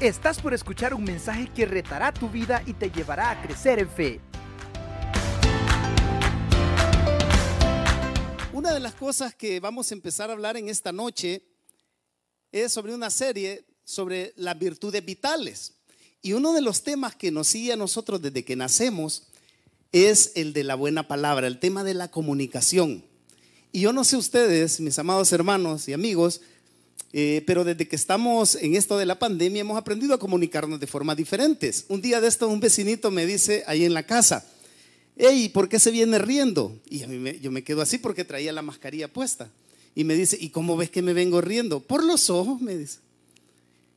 Estás por escuchar un mensaje que retará tu vida y te llevará a crecer en fe. Una de las cosas que vamos a empezar a hablar en esta noche es sobre una serie sobre las virtudes vitales. Y uno de los temas que nos sigue a nosotros desde que nacemos es el de la buena palabra, el tema de la comunicación. Y yo no sé ustedes, mis amados hermanos y amigos, eh, pero desde que estamos en esto de la pandemia hemos aprendido a comunicarnos de formas diferentes. Un día de esto un vecinito me dice ahí en la casa, hey, ¿por qué se viene riendo? Y a mí yo me quedo así porque traía la mascarilla puesta. Y me dice, ¿y cómo ves que me vengo riendo? Por los ojos, me dice.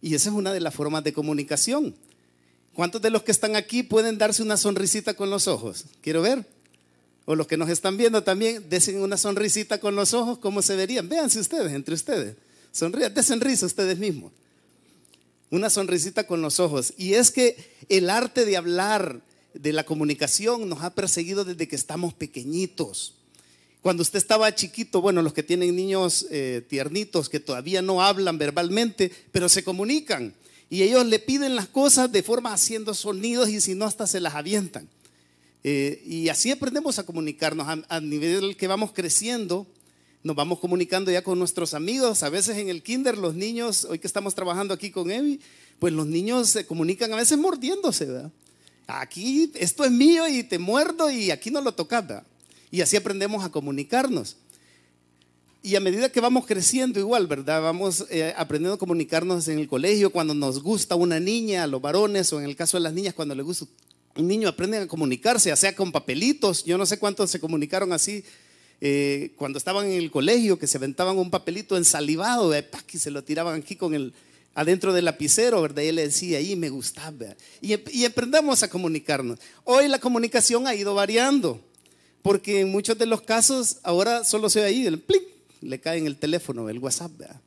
Y esa es una de las formas de comunicación. ¿Cuántos de los que están aquí pueden darse una sonrisita con los ojos? Quiero ver. O los que nos están viendo también, desen una sonrisita con los ojos, ¿cómo se verían? Véanse ustedes, entre ustedes. Sonrían, risa ustedes mismos. Una sonrisita con los ojos. Y es que el arte de hablar, de la comunicación, nos ha perseguido desde que estamos pequeñitos. Cuando usted estaba chiquito, bueno, los que tienen niños eh, tiernitos que todavía no hablan verbalmente, pero se comunican. Y ellos le piden las cosas de forma haciendo sonidos y si no, hasta se las avientan. Eh, y así aprendemos a comunicarnos a, a nivel que vamos creciendo nos vamos comunicando ya con nuestros amigos. A veces en el kinder los niños, hoy que estamos trabajando aquí con Evi, pues los niños se comunican a veces mordiéndose, ¿verdad? Aquí esto es mío y te muerdo y aquí no lo tocas. Y así aprendemos a comunicarnos. Y a medida que vamos creciendo igual, ¿verdad? Vamos eh, aprendiendo a comunicarnos en el colegio, cuando nos gusta una niña, los varones, o en el caso de las niñas, cuando les gusta un niño, aprenden a comunicarse, ya sea con papelitos. Yo no sé cuántos se comunicaron así eh, cuando estaban en el colegio, que se aventaban un papelito ensalivado, eh, y se lo tiraban aquí con el, adentro del lapicero, ¿verdad? Y él decía, ahí me gustaba. Y, y aprendamos a comunicarnos. Hoy la comunicación ha ido variando, porque en muchos de los casos ahora solo se ve ahí, el pling, le cae en el teléfono, el WhatsApp, ¿verdad?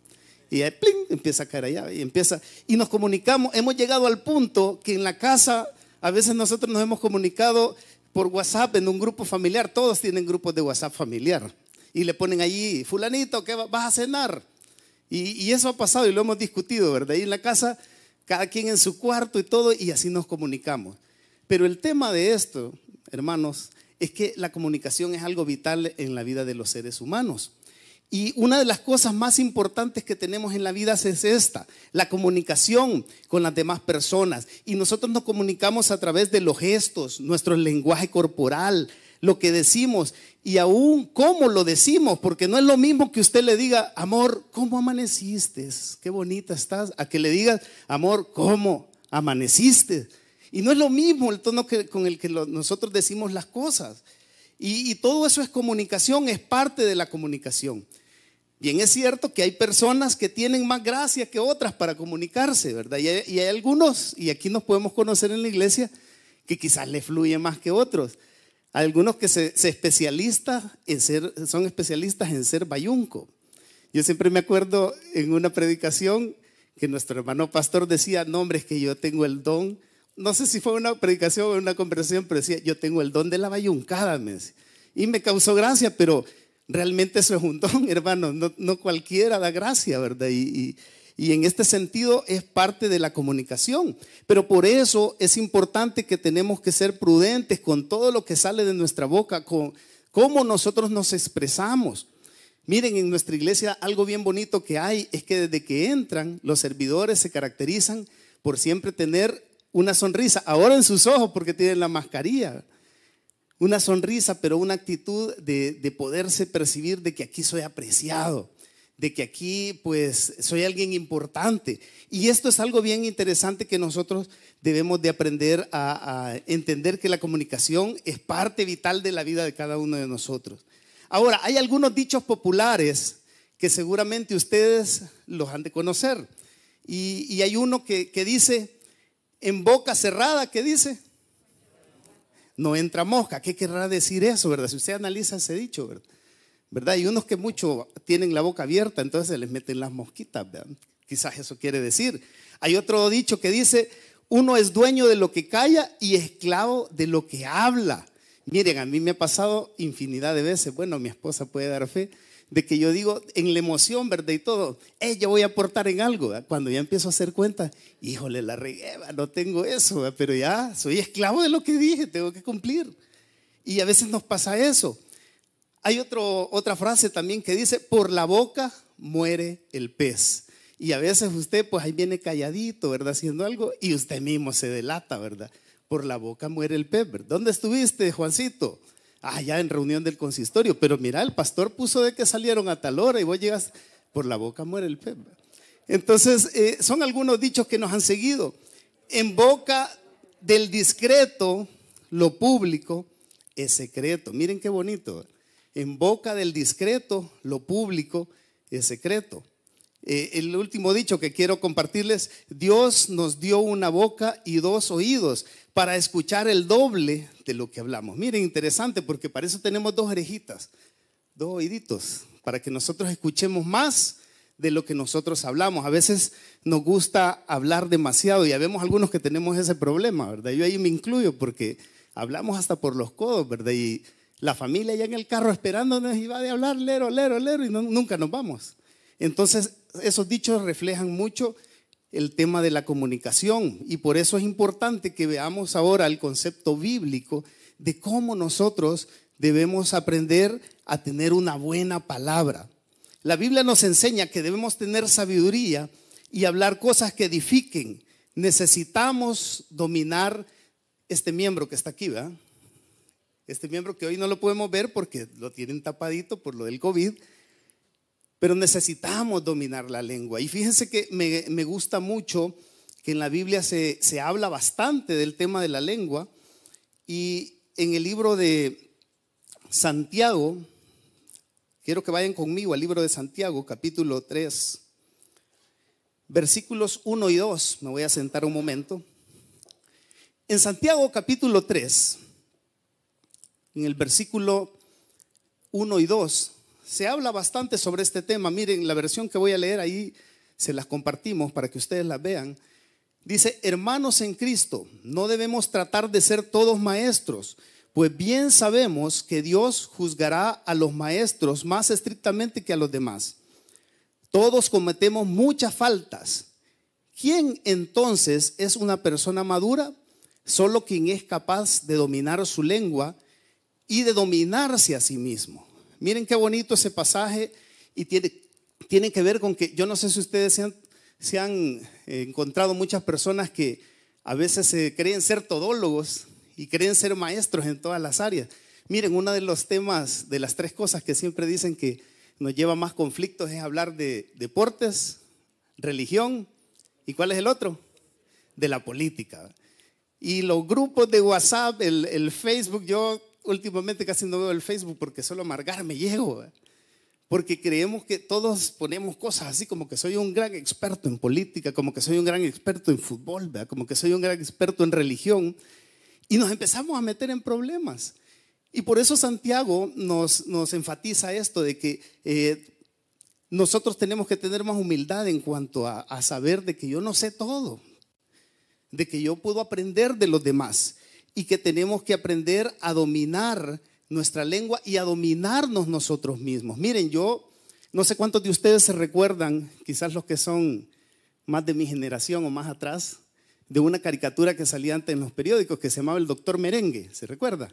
Y ahí, pling, empieza a caer allá y empieza. Y nos comunicamos, hemos llegado al punto que en la casa a veces nosotros nos hemos comunicado por WhatsApp en un grupo familiar, todos tienen grupos de WhatsApp familiar. Y le ponen allí, fulanito, ¿qué vas a cenar? Y, eso ha pasado y lo hemos discutido, ¿verdad? Y en la casa, cada quien en su cuarto y todo, y así nos comunicamos. Pero el tema de esto, hermanos, es que la comunicación es algo vital en la vida de los seres humanos. Y una de las cosas más importantes que tenemos en la vida es esta, la comunicación con las demás personas. Y nosotros nos comunicamos a través de los gestos, nuestro lenguaje corporal, lo que decimos y aún cómo lo decimos, porque no es lo mismo que usted le diga, amor, ¿cómo amaneciste? Qué bonita estás, a que le digas, amor, ¿cómo amaneciste? Y no es lo mismo el tono que, con el que nosotros decimos las cosas. Y todo eso es comunicación, es parte de la comunicación. Bien, es cierto que hay personas que tienen más gracia que otras para comunicarse, ¿verdad? Y hay, algunos, y aquí nos podemos conocer en la iglesia, que quizás le fluye más que otros. algunos que se, especialistas en ser, son especialistas en ser bayunco. Yo siempre me acuerdo en una predicación que nuestro hermano pastor decía, no hombre, es que yo tengo el don, no sé si fue una predicación o una conversación, pero decía, yo tengo el don de la bayuncada, Y me causó gracia, pero Realmente eso es un don, hermano. No, cualquiera da gracia, ¿verdad? Y, en este sentido es parte de la comunicación. Pero por eso es importante que tenemos que ser prudentes con todo lo que sale de nuestra boca, con cómo nosotros nos expresamos. Miren, en nuestra iglesia algo bien bonito que hay es que desde que entran, los servidores se caracterizan por siempre tener una sonrisa, ahora en sus ojos porque tienen la mascarilla una sonrisa, pero una actitud de, poderse percibir de que aquí soy apreciado, de que aquí pues soy alguien importante. Y esto es algo bien interesante que nosotros debemos de aprender a, entender que la comunicación es parte vital de la vida de cada uno de nosotros. Ahora, hay algunos dichos populares que seguramente ustedes los han de conocer. Y, hay uno que, que dice, en boca cerrada, ¿qué dice? no entra mosca. ¿Qué querrá decir eso, verdad? Si usted analiza ese dicho, ¿verdad? ¿verdad? Y unos que mucho tienen la boca abierta, entonces se les meten las mosquitas, ¿verdad? Quizás eso quiere decir. Hay otro dicho que dice, uno es dueño de lo que calla y esclavo de lo que habla. Miren, a mí me ha pasado infinidad de veces, bueno, mi esposa puede dar fe, de que yo digo en la emoción, ¿verdad? Y todo, hey, yo voy a aportar en algo. Cuando ya empiezo a hacer cuenta, híjole, la regué, no tengo eso, pero ya soy esclavo de lo que dije, tengo que cumplir. Y a veces nos pasa eso. Hay otro, otra frase también que dice, por la boca muere el pez. Y a veces usted pues ahí viene calladito, ¿verdad? Haciendo algo y usted mismo se delata, ¿verdad? Por la boca muere el pez. ¿Dónde estuviste, Juancito? Ya en reunión del consistorio. Pero mira, el pastor puso de que salieron a tal hora y vos llegas, por la boca muere el pez. Entonces, eh, son algunos dichos que nos han seguido. En boca del discreto, lo público es secreto. Miren qué bonito. En boca del discreto, lo público es secreto. Eh, el último dicho que quiero compartirles, Dios nos dio una boca y dos oídos para escuchar el doble de lo que hablamos. Miren, interesante, porque para eso tenemos dos orejitas, dos oíditos, para que nosotros escuchemos más de lo que nosotros hablamos. A veces nos gusta hablar demasiado y ya vemos algunos que tenemos ese problema, ¿verdad? Yo ahí me incluyo porque hablamos hasta por los codos, ¿verdad? Y la familia ya en el carro esperándonos y va de hablar, lero, lero, lero, y nunca nos vamos. Entonces, esos dichos reflejan mucho el tema de la comunicación y por eso es importante que veamos ahora el concepto bíblico de cómo nosotros debemos aprender a tener una buena palabra. La Biblia nos enseña que debemos tener sabiduría y hablar cosas que edifiquen. Necesitamos dominar este miembro que está aquí, ¿verdad? Este miembro que hoy no lo podemos ver porque lo tienen tapadito por lo del COVID, pero necesitamos dominar la lengua. Y fíjense que me, gusta mucho que en la Biblia se, se habla bastante del tema de la lengua y en el libro de Santiago, quiero que vayan conmigo al libro de Santiago, capítulo 3, versículos 1 y 2, me voy a sentar un momento. En Santiago capítulo 3, en el versículo 1 y 2, se habla bastante sobre este tema. Miren, la versión que voy a leer ahí se las compartimos para que ustedes la vean. Dice, hermanos en Cristo, no debemos tratar de ser todos maestros, pues bien sabemos que Dios juzgará a los maestros más estrictamente que a los demás. Todos cometemos muchas faltas. ¿Quién entonces es una persona madura? Solo quien es capaz de dominar su lengua y de dominarse a sí mismo. Miren qué bonito ese pasaje y tiene, que ver con que yo no sé si ustedes se han, se han encontrado muchas personas que a veces se creen ser todólogos y creen ser maestros en todas las áreas. Miren, uno de los temas, de las tres cosas que siempre dicen que nos lleva más conflictos es hablar de deportes, religión y ¿cuál es el otro? De la política. Y los grupos de WhatsApp, el, el Facebook, yo últimamente casi no veo el Facebook porque solo amargar me llego. Porque creemos que todos ponemos cosas así como que soy un gran experto en política, como que soy un gran experto en fútbol, como que soy un gran experto en religión. Y nos empezamos a meter en problemas. Y por eso Santiago nos, nos enfatiza esto de que eh, nosotros tenemos que tener más humildad en cuanto a, a saber de que yo no sé todo, de que yo puedo aprender de los demás y que tenemos que aprender a dominar nuestra lengua y a dominarnos nosotros mismos. Miren, yo no sé cuántos de ustedes se recuerdan, quizás los que son más de mi generación o más atrás, de una caricatura que salía antes en los periódicos que se llamaba el doctor Merengue, ¿se recuerda?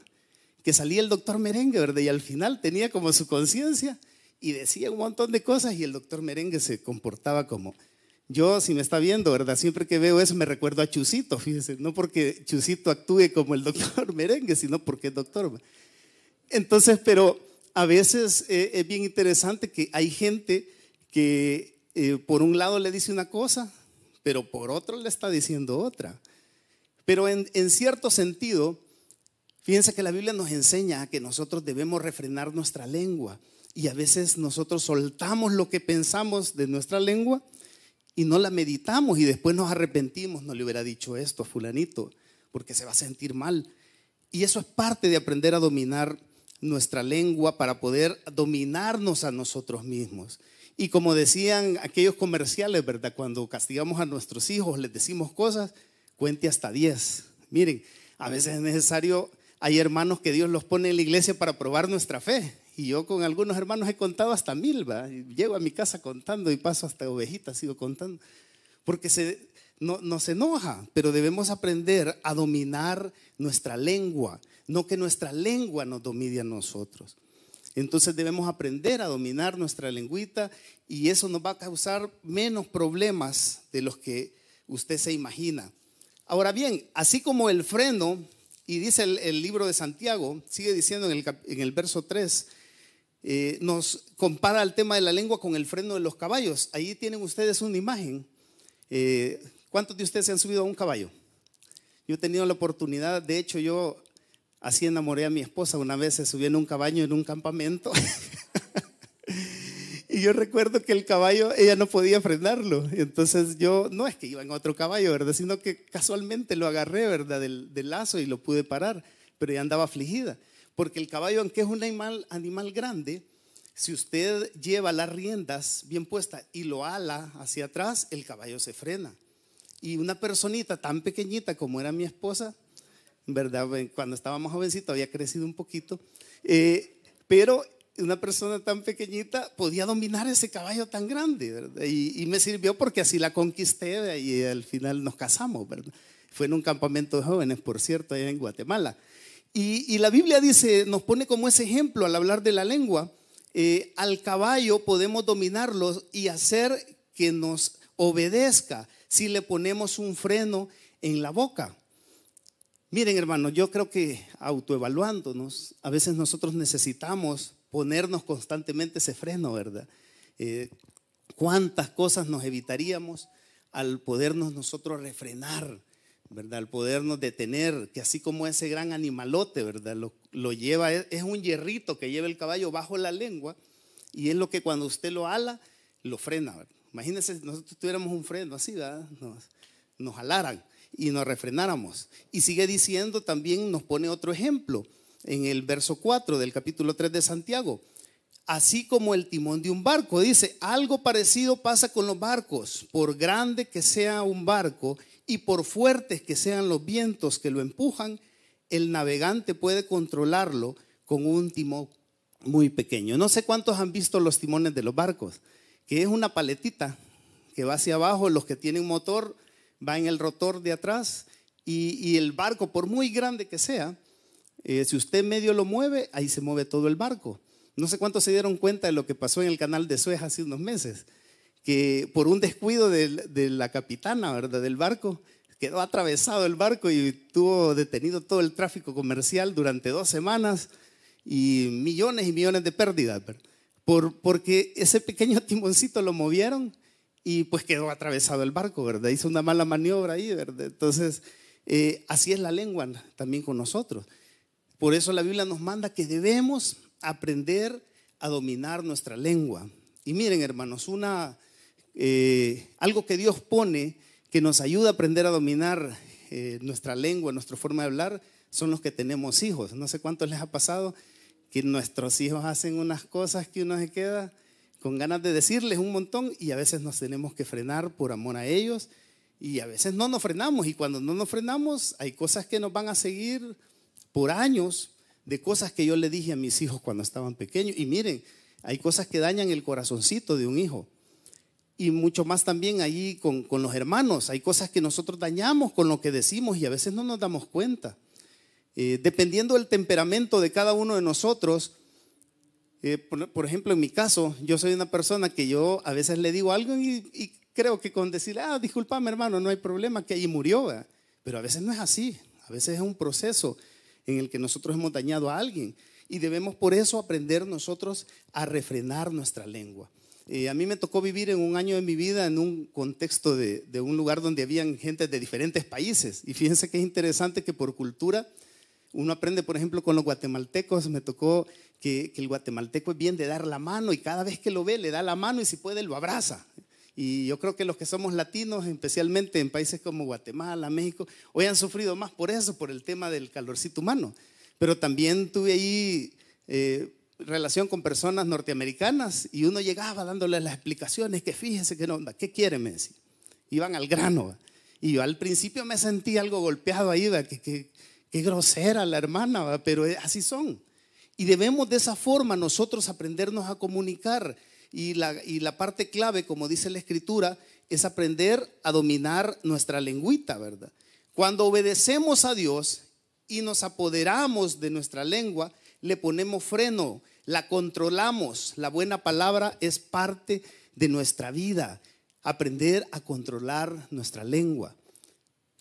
Que salía el doctor Merengue, ¿verdad? Y al final tenía como su conciencia y decía un montón de cosas y el doctor Merengue se comportaba como, yo, si me está viendo, ¿verdad? Siempre que veo eso me recuerdo a Chusito, fíjese, no porque Chusito actúe como el doctor merengue, sino porque es doctor. Entonces, pero a veces eh, es bien interesante que hay gente que eh, por un lado le dice una cosa, pero por otro le está diciendo otra. Pero en, en cierto sentido, fíjense que la Biblia nos enseña que nosotros debemos refrenar nuestra lengua. Y a veces nosotros soltamos lo que pensamos de nuestra lengua y no la meditamos y después nos arrepentimos, no le hubiera dicho esto a fulanito, porque se va a sentir mal. Y eso es parte de aprender a dominar nuestra lengua para poder dominarnos a nosotros mismos. Y como decían aquellos comerciales, ¿verdad? Cuando castigamos a nuestros hijos, les decimos cosas, cuente hasta 10. Miren, a veces es necesario, hay hermanos que Dios los pone en la iglesia para probar nuestra fe. Y yo con algunos hermanos he contado hasta mil, ¿va? Llego a mi casa contando y paso hasta ovejitas, sigo contando. Porque se, no, nos enoja, pero debemos aprender a dominar nuestra lengua, no que nuestra lengua nos domine a nosotros. Entonces debemos aprender a dominar nuestra lengüita y eso nos va a causar menos problemas de los que usted se imagina. Ahora bien, así como el freno, y dice el, libro de Santiago, sigue diciendo en el, verso 3, eh, nos compara el tema de la lengua con el freno de los caballos. Ahí tienen ustedes una imagen. Eh, ¿Cuántos de ustedes se han subido a un caballo? Yo he tenido la oportunidad, de hecho yo así enamoré a mi esposa, una vez se subió en un caballo en un campamento. y yo recuerdo que el caballo, ella no podía frenarlo. Entonces yo, no es que iba en otro caballo, ¿verdad? Sino que casualmente lo agarré, ¿verdad? Del, del lazo y lo pude parar, pero ella andaba afligida. Porque el caballo, aunque es un animal, grande, si usted lleva las riendas bien puestas y lo ala hacia atrás, el caballo se frena. Y una personita tan pequeñita como era mi esposa, ¿verdad? Cuando estábamos jovencitos había crecido un poquito, eh, pero una persona tan pequeñita podía dominar ese caballo tan grande, ¿verdad? Y, me sirvió porque así la conquisté y al final nos casamos, ¿verdad? Fue en un campamento de jóvenes, por cierto, allá en Guatemala. Y, la Biblia dice, nos pone como ese ejemplo al hablar de la lengua, eh, al caballo podemos dominarlo y hacer que nos obedezca si le ponemos un freno en la boca. Miren, hermanos, yo creo que autoevaluándonos, a veces nosotros necesitamos ponernos constantemente ese freno, ¿verdad? Eh, ¿Cuántas cosas nos evitaríamos al podernos nosotros refrenar, ¿verdad? Al podernos detener, que así como ese gran animalote, ¿verdad? Lo, lo lleva, es un hierrito que lleva el caballo bajo la lengua y es lo que cuando usted lo ala, lo frena, ¿verdad? Imagínense nosotros tuviéramos un freno así, ¿verdad? Nos, nos jalaran y nos refrenáramos. Y sigue diciendo también, nos pone otro ejemplo en el verso 4 del capítulo 3 de Santiago. Así como el timón de un barco, dice, algo parecido pasa con los barcos. Por grande que sea un barco y por fuertes que sean los vientos que lo empujan, el navegante puede controlarlo con un timón muy pequeño. No sé cuántos han visto los timones de los barcos que es una paletita que va hacia abajo, los que tienen motor va en el rotor de atrás y, el barco, por muy grande que sea, eh, si usted medio lo mueve, ahí se mueve todo el barco. No sé cuántos se dieron cuenta de lo que pasó en el canal de Suez hace unos meses, que por un descuido de, la capitana ¿verdad? del barco, quedó atravesado el barco y tuvo detenido todo el tráfico comercial durante dos semanas y millones y millones de pérdidas. ¿verdad? porque ese pequeño timoncito lo movieron y pues quedó atravesado el barco, ¿verdad? Hizo una mala maniobra ahí, ¿verdad? Entonces, eh, así es la lengua también con nosotros. Por eso la Biblia nos manda que debemos aprender a dominar nuestra lengua. Y miren, hermanos, una, eh, algo que Dios pone que nos ayuda a aprender a dominar eh, nuestra lengua, nuestra forma de hablar, son los que tenemos hijos. No sé cuántos les ha pasado que nuestros hijos hacen unas cosas que uno se queda con ganas de decirles un montón y a veces nos tenemos que frenar por amor a ellos y a veces no nos frenamos. Y cuando no nos frenamos hay cosas que nos van a seguir por años de cosas que yo le dije a mis hijos cuando estaban pequeños. Y miren, hay cosas que dañan el corazoncito de un hijo y mucho más también allí con, con los hermanos, hay cosas que nosotros dañamos con lo que decimos y a veces no nos damos cuenta. Eh, dependiendo del temperamento de cada uno de nosotros, eh, por, ejemplo, en mi caso, yo soy una persona que yo a veces le digo algo y, creo que con decir, ah, disculpame hermano, no hay problema, que ahí murió, pero a veces no es así, a veces es un proceso en el que nosotros hemos dañado a alguien y debemos por eso aprender nosotros a refrenar nuestra lengua. Eh, a mí me tocó vivir en un año de mi vida en un contexto de, de un lugar donde habían gente de diferentes países y fíjense que es interesante que por cultura uno aprende, por ejemplo, con los guatemaltecos, me tocó que, el guatemalteco es bien de dar la mano y cada vez que lo ve le da la mano y si puede lo abraza. Y yo creo que los que somos latinos, especialmente en países como Guatemala, México, hoy han sufrido más por eso, por el tema del calorcito humano. Pero también tuve ahí eh, relación con personas norteamericanas y uno llegaba dándoles las explicaciones, que fíjense que no, ¿qué quieren? Me Iban al grano. Y yo al principio me sentí algo golpeado ahí, que, que Qué grosera la hermana, pero así son. Y debemos de esa forma nosotros aprendernos a comunicar. Y la, y la parte clave, como dice la escritura, es aprender a dominar nuestra lengüita, ¿verdad? Cuando obedecemos a Dios y nos apoderamos de nuestra lengua, le ponemos freno, la controlamos. La buena palabra es parte de nuestra vida. Aprender a controlar nuestra lengua.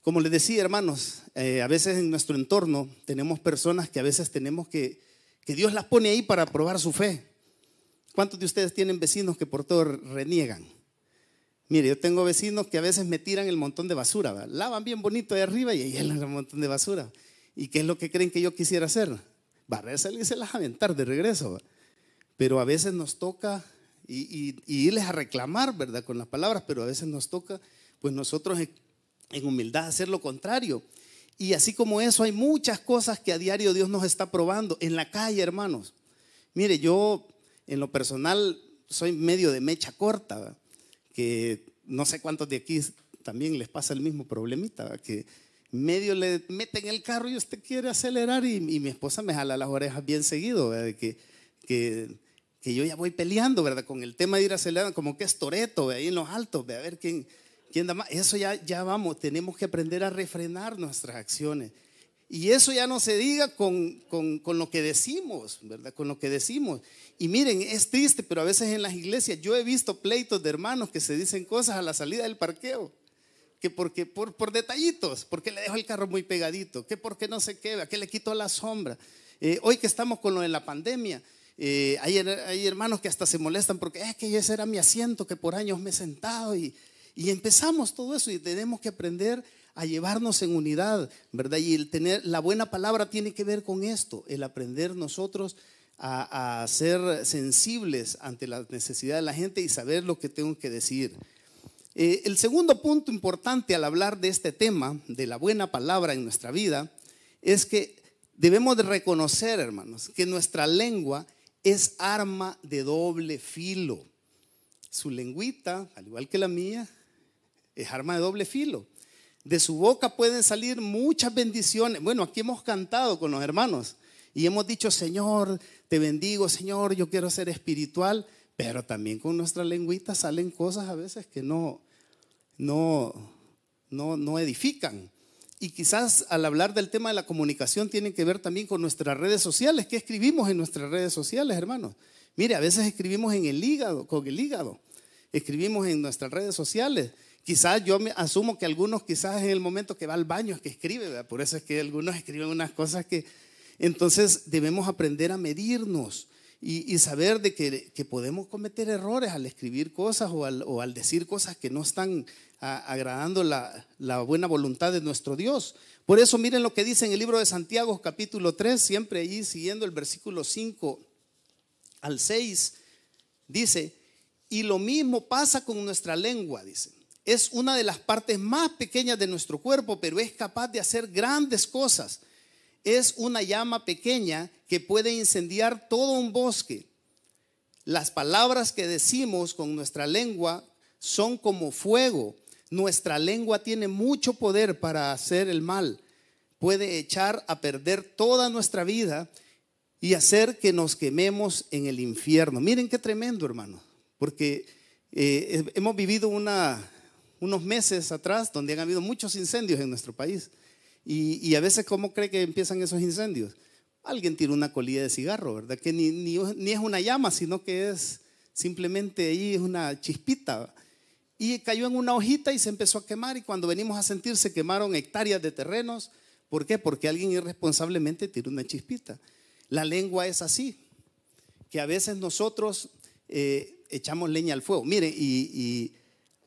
Como les decía, hermanos, eh, a veces en nuestro entorno tenemos personas que a veces tenemos que, que Dios las pone ahí para probar su fe. ¿Cuántos de ustedes tienen vecinos que por todo reniegan? Mire, yo tengo vecinos que a veces me tiran el montón de basura, lavan bien bonito de arriba y ahí un montón de basura. ¿Y qué es lo que creen que yo quisiera hacer? Barrerse y se las aventar de regreso. Pero a veces nos toca y, irles a reclamar, ¿verdad? Con las palabras, pero a veces nos toca, pues nosotros en humildad hacer lo contrario. Y así como eso, hay muchas cosas que a diario Dios nos está probando en la calle, hermanos. Mire, yo en lo personal soy medio de mecha corta, que no sé cuántos de aquí también les pasa el mismo problemita, que medio le meten el carro y usted quiere acelerar y, mi esposa me jala las orejas bien seguido, que, que, que, yo ya voy peleando, ¿verdad? Con el tema de ir acelerando, como que es toreto, ahí en los altos, a ver quién, quién da más. Eso ya, ya vamos, tenemos que aprender a refrenar nuestras acciones. Y eso ya no se diga con, con, con, lo que decimos, ¿verdad? Con lo que decimos. Y miren, es triste, pero a veces en las iglesias yo he visto pleitos de hermanos que se dicen cosas a la salida del parqueo. Que porque por, por detallitos, porque le dejo el carro muy pegadito, que porque no se queda, que le quito la sombra. Eh, hoy que estamos con lo de la pandemia, eh, hay, hay, hermanos que hasta se molestan porque es que ese era mi asiento que por años me he sentado y, y empezamos todo eso y tenemos que aprender a llevarnos en unidad, ¿verdad? Y el tener la buena palabra tiene que ver con esto, el aprender nosotros a, ser sensibles ante la necesidad de la gente y saber lo que tengo que decir. Eh, el segundo punto importante al hablar de este tema, de la buena palabra en nuestra vida, es que debemos de reconocer, hermanos, que nuestra lengua es arma de doble filo. Su lengüita, al igual que la mía, es arma de doble filo. De su boca pueden salir muchas bendiciones. Bueno, aquí hemos cantado con los hermanos y hemos dicho, Señor, te bendigo, Señor, yo quiero ser espiritual, pero también con nuestra lengüita salen cosas a veces que no, no, no, no edifican. Y quizás al hablar del tema de la comunicación tiene que ver también con nuestras redes sociales. ¿Qué escribimos en nuestras redes sociales, hermanos? Mire, a veces escribimos en el hígado, con el hígado. Escribimos en nuestras redes sociales. Quizás yo me asumo que algunos quizás en el momento que va al baño es que escribe, por eso es que algunos escriben unas cosas que... Entonces debemos aprender a medirnos y, saber de que, podemos cometer errores al escribir cosas o al, decir cosas que no están agradando la, buena voluntad de nuestro Dios. Por eso miren lo que dice en el libro de Santiago capítulo 3, siempre allí siguiendo el versículo 5 al 6, dice, y lo mismo pasa con nuestra lengua, dice es una de las partes más pequeñas de nuestro cuerpo, pero es capaz de hacer grandes cosas. Es una llama pequeña que puede incendiar todo un bosque. Las palabras que decimos con nuestra lengua son como fuego. Nuestra lengua tiene mucho poder para hacer el mal. Puede echar a perder toda nuestra vida y hacer que nos quememos en el infierno. Miren qué tremendo, hermano, porque eh, hemos vivido unos meses atrás donde han habido muchos incendios en nuestro país. Y, a veces, ¿cómo cree que empiezan esos incendios? Alguien tira una colilla de cigarro, ¿verdad? Que ni, ni, es una llama, sino que es simplemente ahí es una chispita. Y cayó en una hojita y se empezó a quemar. Y cuando venimos a sentir, se quemaron hectáreas de terrenos. ¿Por qué? Porque alguien irresponsablemente tiró una chispita. La lengua es así, que a veces nosotros eh, echamos leña al fuego. Mire, y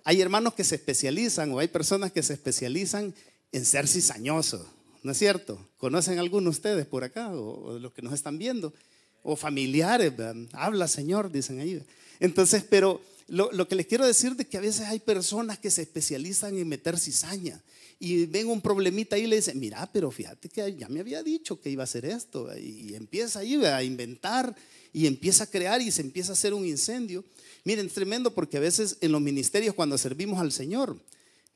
hay hermanos que se especializan o hay personas que se especializan en ser cizañosos, ¿no es cierto? ¿Conocen algunos ustedes por acá o, los que nos están viendo? O familiares, habla Señor, dicen ahí. Entonces, pero lo, que les quiero decir es que a veces hay personas que se especializan en meter cizaña y ven un problemita ahí y le dicen, mira, pero fíjate que ya me había dicho que iba a hacer esto. Y empieza ahí a inventar y empieza a crear y se empieza a hacer un incendio. Miren, tremendo porque a veces en los ministerios cuando servimos al Señor,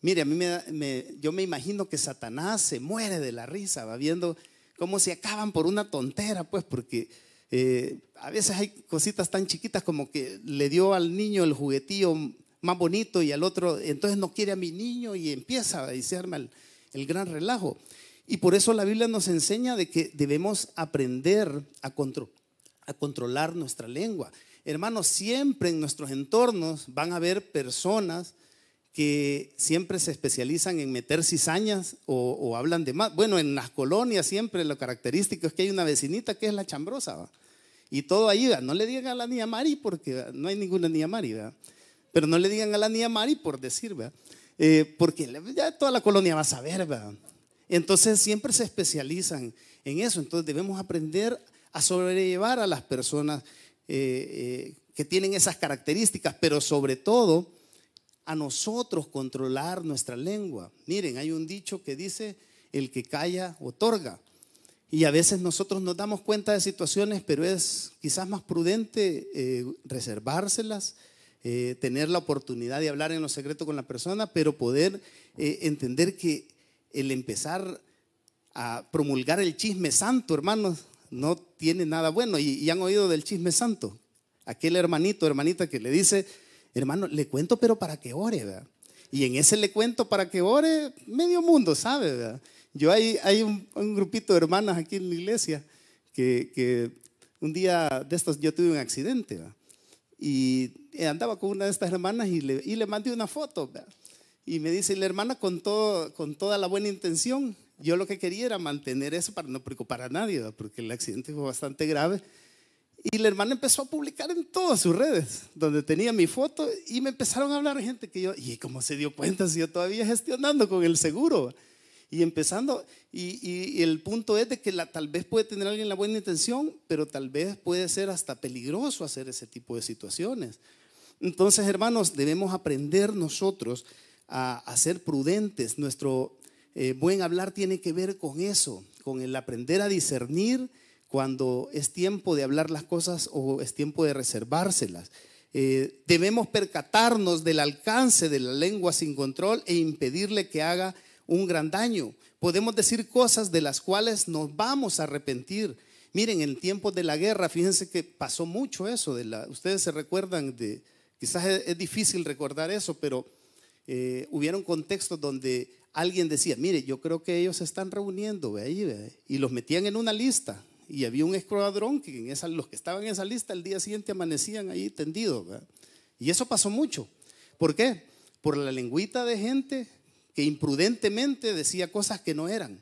mire, a mí me, yo me imagino que Satanás se muere de la risa, va viendo cómo se acaban por una tontera, pues, porque Eh, a veces hay cositas tan chiquitas como que le dio al niño el juguetillo más bonito y al otro, entonces no quiere a mi niño y empieza a se el, el gran relajo. Y por eso la Biblia nos enseña de que debemos aprender a, a controlar nuestra lengua. Hermanos, siempre en nuestros entornos van a haber personas que siempre se especializan en meter cizañas o, hablan de más. Bueno, en las colonias siempre lo característico es que hay una vecinita que es la chambrosa. Y todo ahí, no le digan a la niña Mari porque no hay ninguna niña Mari, pero no le digan a la niña Mari por decir, eh, porque ya toda la colonia va a saber. Entonces siempre se especializan en eso. Entonces debemos aprender a sobrellevar a las personas eh, eh, que tienen esas características, pero sobre todo a nosotros controlar nuestra lengua. Miren, hay un dicho que dice, el que calla otorga. Y a veces nosotros nos damos cuenta de situaciones, pero es quizás más prudente eh, reservárselas, eh, tener la oportunidad de hablar en lo secreto con la persona, pero poder eh, entender que el empezar a promulgar el chisme santo, hermanos, no tiene nada bueno. Y, y han oído del chisme santo. Aquel hermanito, hermanita que le dice, hermano, le cuento, pero para que ore, ¿verdad? Y en ese le cuento para que ore, medio mundo sabe, ¿verdad? Yo hay, hay un, grupito de hermanas aquí en la iglesia que, un día de estos yo tuve un accidente, ¿verdad? Y andaba con una de estas hermanas y le, y le mandé una foto, ¿verdad? Y me dice la hermana con, todo, con toda la buena intención, yo lo que quería era mantener eso para no preocupar a nadie, ¿verdad? porque el accidente fue bastante grave. Y la hermana empezó a publicar en todas sus redes, donde tenía mi foto, y me empezaron a hablar gente que yo, y cómo se dio cuenta si yo todavía gestionando con el seguro. Y empezando, y, el punto es de que tal vez puede tener alguien la buena intención, pero tal vez puede ser hasta peligroso hacer ese tipo de situaciones. Entonces, hermanos, debemos aprender nosotros a, ser prudentes. Nuestro eh, buen hablar tiene que ver con eso, con el aprender a discernir cuando es tiempo de hablar las cosas o es tiempo de reservárselas. Eh, debemos percatarnos del alcance de la lengua sin control e impedirle que haga un gran daño. Podemos decir cosas de las cuales nos vamos a arrepentir. Miren, en tiempos de la guerra, fíjense que pasó mucho eso. De la, ustedes se recuerdan de, quizás es, difícil recordar eso, pero eh, hubieron contextos donde alguien decía, mire, yo creo que ellos se están reuniendo, ve ahí, y los metían en una lista y había un escuadrón que en esa, los que estaban en esa lista el día siguiente amanecían ahí tendidos. Y eso pasó mucho. ¿Por qué? Por la lengüita de gente que imprudentemente decía cosas que no eran.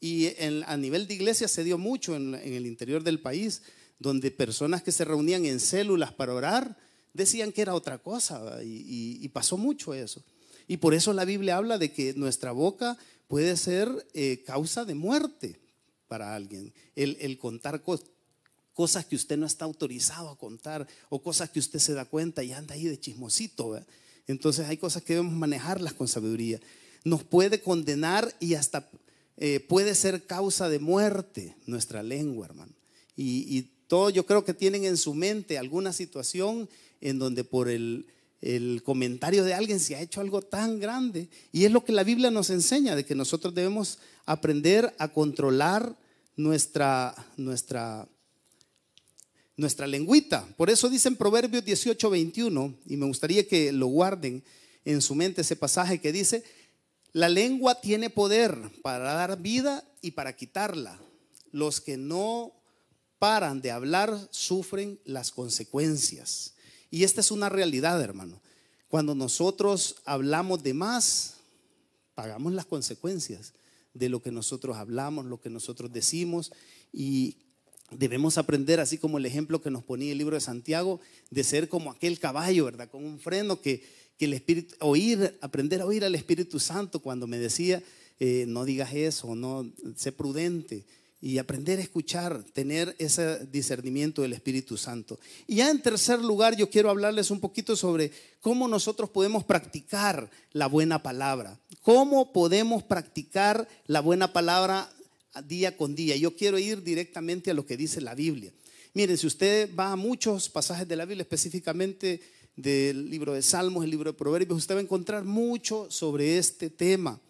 Y a nivel de iglesia se dio mucho en, el interior del país, donde personas que se reunían en células para orar decían que era otra cosa. Y, pasó mucho eso. Y por eso la Biblia habla de que nuestra boca puede ser eh, causa de muerte para alguien. El, contar cosas que usted no está autorizado a contar o cosas que usted se da cuenta y anda ahí de chismosito. Entonces hay cosas que debemos manejarlas con sabiduría. Nos puede condenar y hasta eh, puede ser causa de muerte nuestra lengua, hermano. Y, y todo yo creo que tienen en su mente alguna situación en donde por el, el comentario de alguien se ha hecho algo tan grande. Y es lo que la Biblia nos enseña, de que nosotros debemos aprender a controlar nuestra, nuestra, nuestra lengüita. Por eso dice en Proverbios 18, 21, y me gustaría que lo guarden en su mente ese pasaje que dice, la lengua tiene poder para dar vida y para quitarla. Los que no paran de hablar sufren las consecuencias. Y esta es una realidad, hermano. Cuando nosotros hablamos de más, pagamos las consecuencias de lo que nosotros hablamos, lo que nosotros decimos y debemos aprender, así como el ejemplo que nos ponía el libro de Santiago, de ser como aquel caballo, ¿verdad? Con un freno que, que el Espíritu, oír, aprender a oír al Espíritu Santo cuando me decía, eh, no digas eso, no, sé prudente, y aprender a escuchar, tener ese discernimiento del Espíritu Santo. Y ya en tercer lugar, yo quiero hablarles un poquito sobre cómo nosotros podemos practicar la buena palabra. ¿Cómo podemos practicar la buena palabra día con día? Yo quiero ir directamente a lo que dice la Biblia. Miren, si usted va a muchos pasajes de la Biblia, específicamente del libro de Salmos, el libro de Proverbios, usted va a encontrar mucho sobre este tema.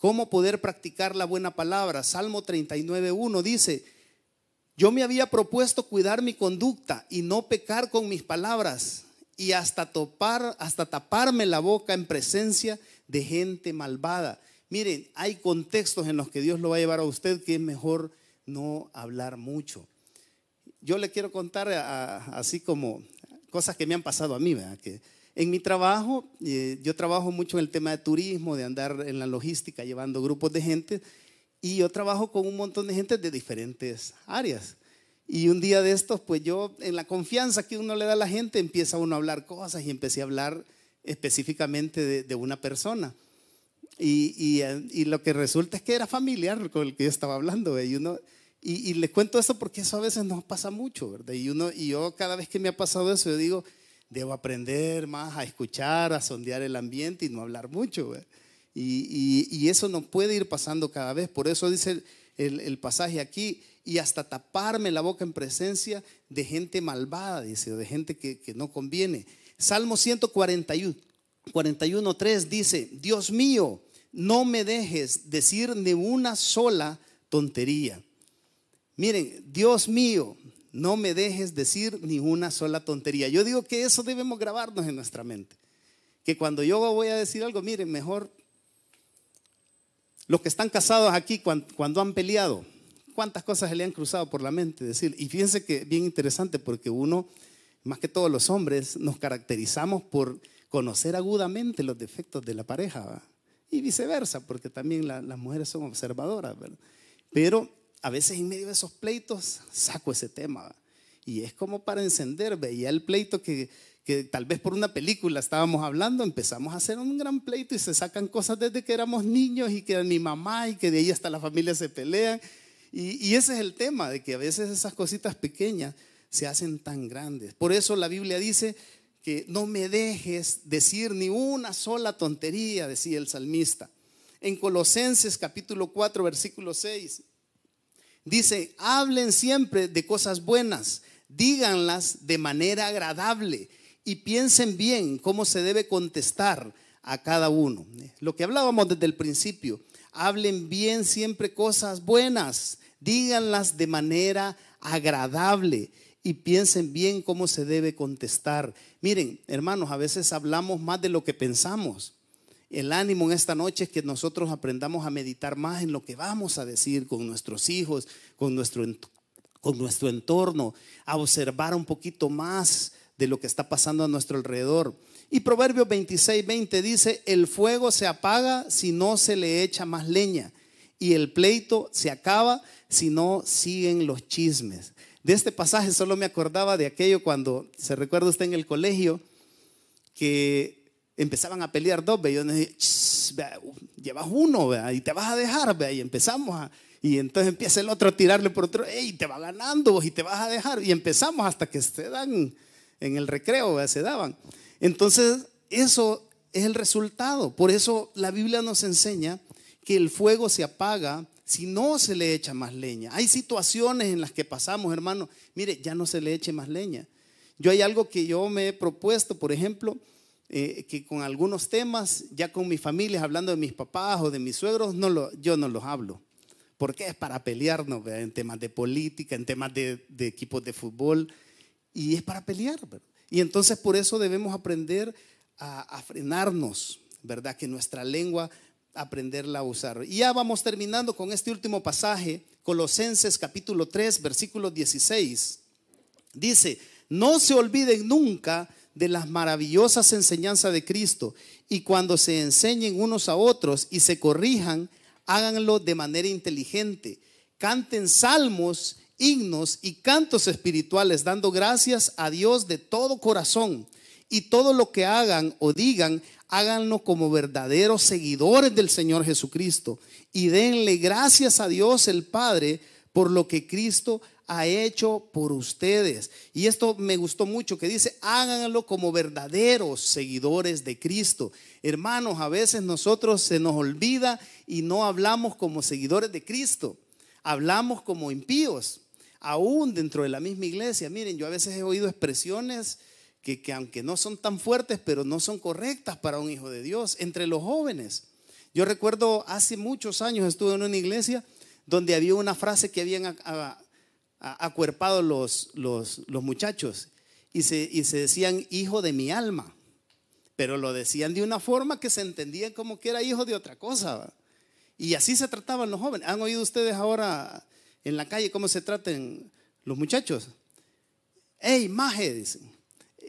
¿Cómo poder practicar la buena palabra? Salmo 39.1 dice, Yo me había propuesto cuidar mi conducta y no pecar con mis palabras y hasta taparme la boca en presencia de gente malvada. Miren, hay contextos en los que Dios lo va a llevar a usted que es mejor no hablar mucho. Yo le quiero contar así como cosas que me han pasado a mí, ¿verdad? que en mi trabajo, eh, yo trabajo mucho en el tema de turismo, de andar en la logística llevando grupos de gente y yo trabajo con un montón de gente de diferentes áreas. Y un día de estos, pues yo, en la confianza que uno le da a la gente, empieza uno a hablar cosas y empecé a hablar específicamente de, una persona. Y, y, lo que resulta es que era familiar con el que yo estaba hablando. Y, uno, y, les cuento esto porque eso a veces nos pasa mucho, ¿verdad? Y, uno, y yo cada vez que me ha pasado eso, yo digo, debo aprender más a escuchar, a sondear el ambiente y no hablar mucho. Y, eso no puede ir pasando cada vez. Por eso dice el, pasaje aquí, y hasta taparme la boca en presencia de gente malvada, dice, de gente que, que no conviene. Salmo 141, 41, 3 dice, Dios mío, no me dejes decir ni una sola tontería. Miren, Dios mío, no me dejes decir ni una sola tontería. Yo digo que eso debemos grabarnos en nuestra mente. Que cuando yo voy a decir algo, miren, mejor los que están casados aquí, cuando, han peleado, ¿cuántas cosas se le han cruzado por la mente? Decir, y fíjense que bien interesante porque uno, más que todos los hombres, nos caracterizamos por conocer agudamente los defectos de la pareja, y viceversa, porque también las mujeres son observadoras, Pero a veces en medio de esos pleitos saco ese tema, y es como para encender, veía el pleito que que tal vez por una película estábamos hablando, empezamos a hacer un gran pleito y se sacan cosas desde que éramos niños y que mi mamá y que de ahí hasta la familia se pelean. Y, y ese es el tema, de que a veces esas cositas pequeñas se hacen tan grandes. Por eso la Biblia dice que no me dejes decir ni una sola tontería, decía el salmista. En Colosenses capítulo 4, versículo 6, dice, hablen siempre de cosas buenas, díganlas de manera agradable y piensen bien cómo se debe contestar a cada uno. Lo que hablábamos desde el principio, hablen bien siempre cosas buenas, díganlas de manera agradable y piensen bien cómo se debe contestar. Miren, hermanos, a veces hablamos más de lo que pensamos. El ánimo en esta noche es que nosotros aprendamos a meditar más en lo que vamos a decir con nuestros hijos, con nuestro, con nuestro entorno, a observar un poquito más de lo que está pasando a nuestro alrededor. Y Proverbios 26, 20 dice, el fuego se apaga si no se le echa más leña y el pleito se acaba si no siguen los chismes. De este pasaje solo me acordaba de aquello cuando, se recuerda usted en el colegio, que empezaban a pelear dos, y yo llevas uno, y te vas a dejar, y empezamos y entonces empieza el otro a tirarle por otro, y te va ganando, y te vas a dejar, y empezamos hasta que se dan en el recreo, se daban. Entonces, eso es el resultado. Por eso la Biblia nos enseña que el fuego se apaga si no se le echa más leña. Hay situaciones en las que pasamos, hermano, mire, ya no se le eche más leña. Yo hay algo que yo me he propuesto, por ejemplo, eh, que con algunos temas, ya con mi familia, hablando de mis papás o de mis suegros, no lo, yo no los hablo. Porque es para pelearnos en temas de política, en temas de, de equipos de fútbol y es para pelear. Y entonces por eso debemos aprender a, frenarnos, ¿verdad? Que nuestra lengua aprenderla a usar. Y ya vamos terminando con este último pasaje, Colosenses capítulo 3, versículo 16. Dice, no se olviden nunca de las maravillosas enseñanzas de Cristo y cuando se enseñen unos a otros y se corrijan, háganlo de manera inteligente. Canten salmos himnos y cantos espirituales, dando gracias a Dios de todo corazón. Y todo lo que hagan o digan, háganlo como verdaderos seguidores del Señor Jesucristo. Y denle gracias a Dios el Padre por lo que Cristo ha hecho por ustedes. Y esto me gustó mucho, que dice, háganlo como verdaderos seguidores de Cristo. Hermanos, a veces nosotros se nos olvida y no hablamos como seguidores de Cristo. Hablamos como impíos aún dentro de la misma iglesia. Miren, yo a veces he oído expresiones que, aunque no son tan fuertes, pero no son correctas para un hijo de Dios, entre los jóvenes. Yo recuerdo hace muchos años estuve en una iglesia donde había una frase que habían acuerpados los, los, los muchachos y se, y se decían hijo de mi alma, pero lo decían de una forma que se entendía como que era hijo de otra cosa. Y así se trataban los jóvenes. ¿Han oído ustedes ahora en la calle cómo se tratan los muchachos? ¡Ey, maje! Dicen.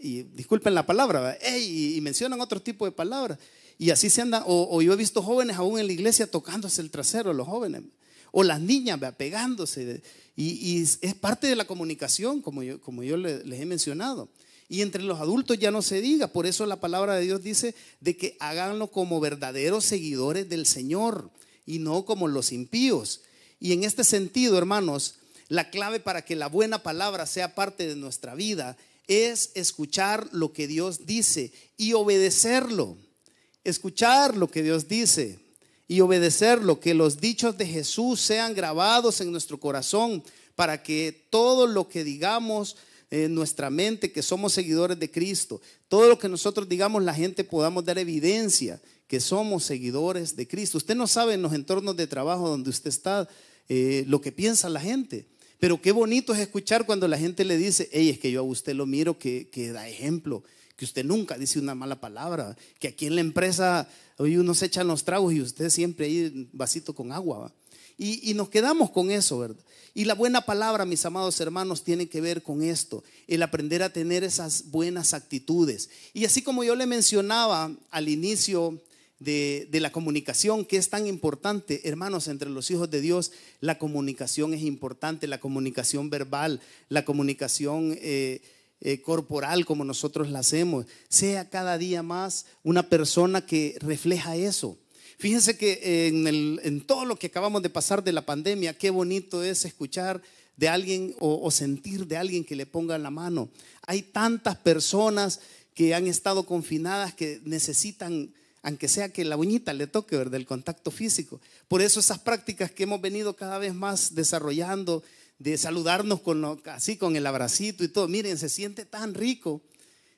Y disculpen la palabra, ¡ey! Y, mencionan otro tipo de palabras. Y así se anda. O, yo he visto jóvenes aún en la iglesia tocándose el trasero, los jóvenes. O las niñas pegándose. Y, es parte de la comunicación, como yo, como yo les, les he mencionado. Y entre los adultos ya no se diga. Por eso la palabra de Dios dice de que háganlo como verdaderos seguidores del Señor y no como los impíos. Y en este sentido, hermanos, la clave para que la buena palabra sea parte de nuestra vida es escuchar lo que Dios dice y obedecerlo. Escuchar lo que Dios dice y obedecerlo, que los dichos de Jesús sean grabados en nuestro corazón para que todo lo que digamos en nuestra mente, que somos seguidores de Cristo, todo lo que nosotros digamos, la gente podamos dar evidencia que somos seguidores de Cristo. Usted no sabe en los entornos de trabajo donde usted está eh, lo que piensa la gente. Pero qué bonito es escuchar cuando la gente le dice, hey, es que yo a usted lo miro que, que da ejemplo, que usted nunca dice una mala palabra, que aquí en la empresa hoy uno se echan los tragos y usted siempre ahí vasito con agua. Y, y, nos quedamos con eso, ¿verdad? Y la buena palabra, mis amados hermanos, tiene que ver con esto, el aprender a tener esas buenas actitudes. Y así como yo le mencionaba al inicio de, la comunicación, que es tan importante, hermanos, entre los hijos de Dios, la comunicación es importante, la comunicación verbal, la comunicación eh, eh, corporal como nosotros la hacemos, sea cada día más una persona que refleja eso. Fíjense que en, en todo lo que acabamos de pasar de la pandemia, qué bonito es escuchar de alguien o, o sentir de alguien que le ponga la mano. Hay tantas personas que han estado confinadas que necesitan aunque sea que la uñita le toque, ¿verdad? El contacto físico. Por eso esas prácticas que hemos venido cada vez más desarrollando, de saludarnos con así con el abracito y todo. Miren, se siente tan rico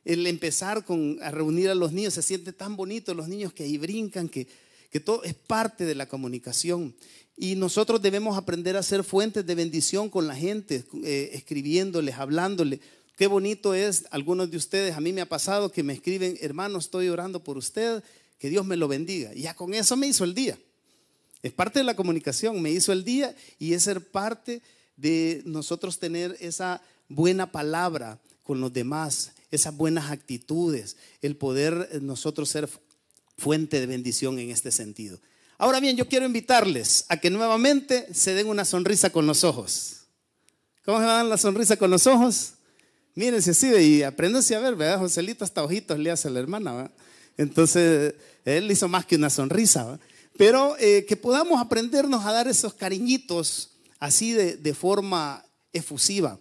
el empezar con, a reunir a los niños, se siente tan bonito los niños que ahí brincan, que, que todo es parte de la comunicación. Y nosotros debemos aprender a ser fuentes de bendición con la gente, eh, escribiéndoles, hablándoles. Qué bonito es, algunos de ustedes, a mí me ha pasado que me escriben, hermano, estoy orando por usted, que Dios me lo bendiga. Y ya con eso me hizo el día. Es parte de la comunicación, me hizo el día y es ser parte de nosotros tener esa buena palabra con los demás, esas buenas actitudes, el poder eh, nosotros ser fuente de bendición en este sentido. Ahora bien, yo quiero invitarles a que nuevamente se den una sonrisa con los ojos. ¿Cómo se dan la sonrisa con los ojos? Mírense así y apréndanse a ver, ¿verdad? Joselito hasta ojitos le hace a la hermana, ¿verdad? Entonces, él hizo más que una sonrisa, pero eh, que podamos aprendernos a dar esos cariñitos así de, de, forma efusiva.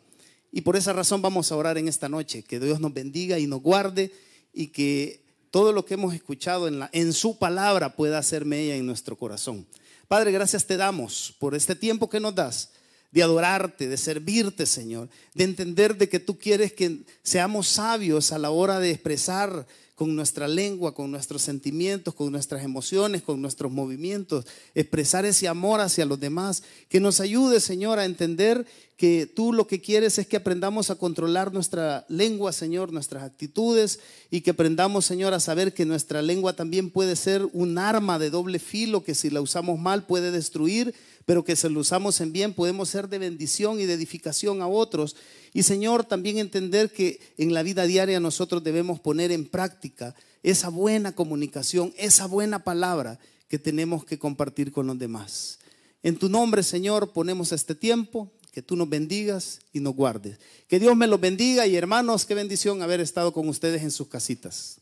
Y por esa razón vamos a orar en esta noche, que Dios nos bendiga y nos guarde y que todo lo que hemos escuchado en, la, en su palabra pueda hacerme ella en nuestro corazón. Padre, gracias te damos por este tiempo que nos das de adorarte, de servirte, Señor, de entender de que tú quieres que seamos sabios a la hora de expresar con nuestra lengua, con nuestros sentimientos, con nuestras emociones, con nuestros movimientos, expresar ese amor hacia los demás. Que nos ayude, Señor, a entender que tú lo que quieres es que aprendamos a controlar nuestra lengua, Señor, nuestras actitudes y que aprendamos, Señor, a saber que nuestra lengua también puede ser un arma de doble filo que si la usamos mal puede destruir pero que si lo usamos en bien podemos ser de bendición y de edificación a otros. Y Señor, también entender que en la vida diaria nosotros debemos poner en práctica esa buena comunicación, esa buena palabra que tenemos que compartir con los demás. En tu nombre, Señor, ponemos este tiempo, que tú nos bendigas y nos guardes. Que Dios me los bendiga y hermanos, qué bendición haber estado con ustedes en sus casitas.